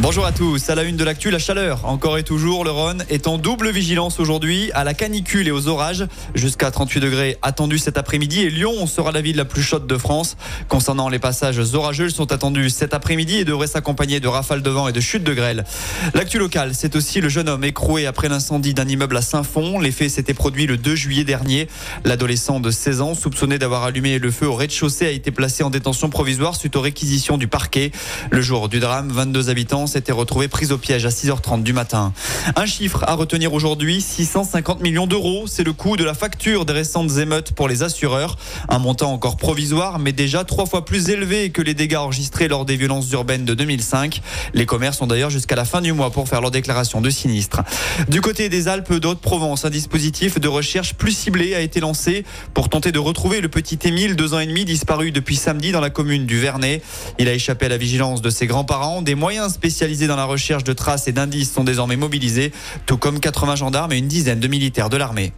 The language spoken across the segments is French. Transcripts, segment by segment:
Bonjour à tous. À la une de l'actu, la chaleur. Encore et toujours, le Rhône est en double vigilance aujourd'hui à la canicule et aux orages. Jusqu'à 38 degrés attendus cet après-midi et Lyon sera la ville la plus chaude de France. Concernant les passages orageux, ils sont attendus cet après-midi et devraient s'accompagner de rafales de vent et de chutes de grêle. L'actu locale, c'est aussi le jeune homme écroué après l'incendie d'un immeuble à Saint-Fond. Les faits s'étaient produits le 2 juillet dernier. L'adolescent de 16 ans, soupçonné d'avoir allumé le feu au rez-de-chaussée, a été placé en détention provisoire suite aux réquisitions du parquet. Le jour du drame, 22 habitants s'était retrouvé pris au piège à 6h30 du matin. Un chiffre à retenir aujourd'hui, 650 millions d'euros. C'est le coût de la facture des récentes émeutes pour les assureurs. Un montant encore provisoire, mais déjà trois fois plus élevé que les dégâts enregistrés lors des violences urbaines de 2005. Les commerces ont d'ailleurs jusqu'à la fin du mois pour faire leur déclaration de sinistre. Du côté des Alpes d'Haute-Provence, un dispositif de recherche plus ciblé a été lancé pour tenter de retrouver le petit Émile, deux ans et demi, disparu depuis samedi dans la commune du Vernet. Il a échappé à la vigilance de ses grands-parents. Des moyens spécialisés spécialisés dans la recherche de traces et d'indices sont désormais mobilisés, tout comme 80 gendarmes et une dizaine de militaires de l'armée.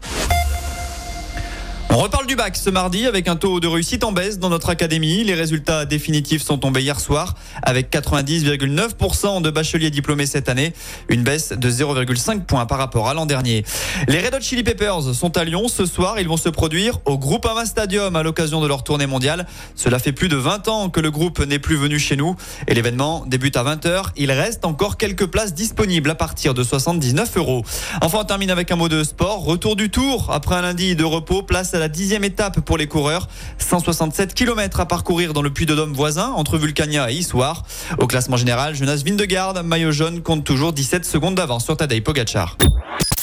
On reparle du bac ce mardi avec un taux de réussite en baisse dans notre académie. Les résultats définitifs sont tombés hier soir avec 90,9% de bacheliers diplômés cette année, une baisse de 0,5 points par rapport à l'an dernier. Les Red Hot Chili Peppers sont à Lyon ce soir. Ils vont se produire au Groupama Stadium à l'occasion de leur tournée mondiale. Cela fait plus de 20 ans que le groupe n'est plus venu chez nous et l'événement débute à 20h. Il reste encore quelques places disponibles à partir de 79 euros. Enfin, on termine avec un mot de sport. Retour du tour après un lundi de repos. Place à la dixième étape pour les coureurs. 167 km à parcourir dans le Puy-de-Dôme voisin entre Vulcania et Issoire. Au classement général, Jonas Vindegarde, maillot jaune, compte toujours 17 secondes d'avance sur Tadej Pogacar.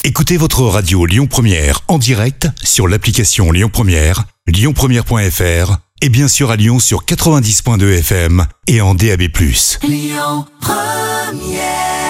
Écoutez votre radio Lyon Première en direct sur l'application Lyon Première, lyonpremière.fr et bien sûr à Lyon sur 90.2 FM et en DAB+. Lyon Première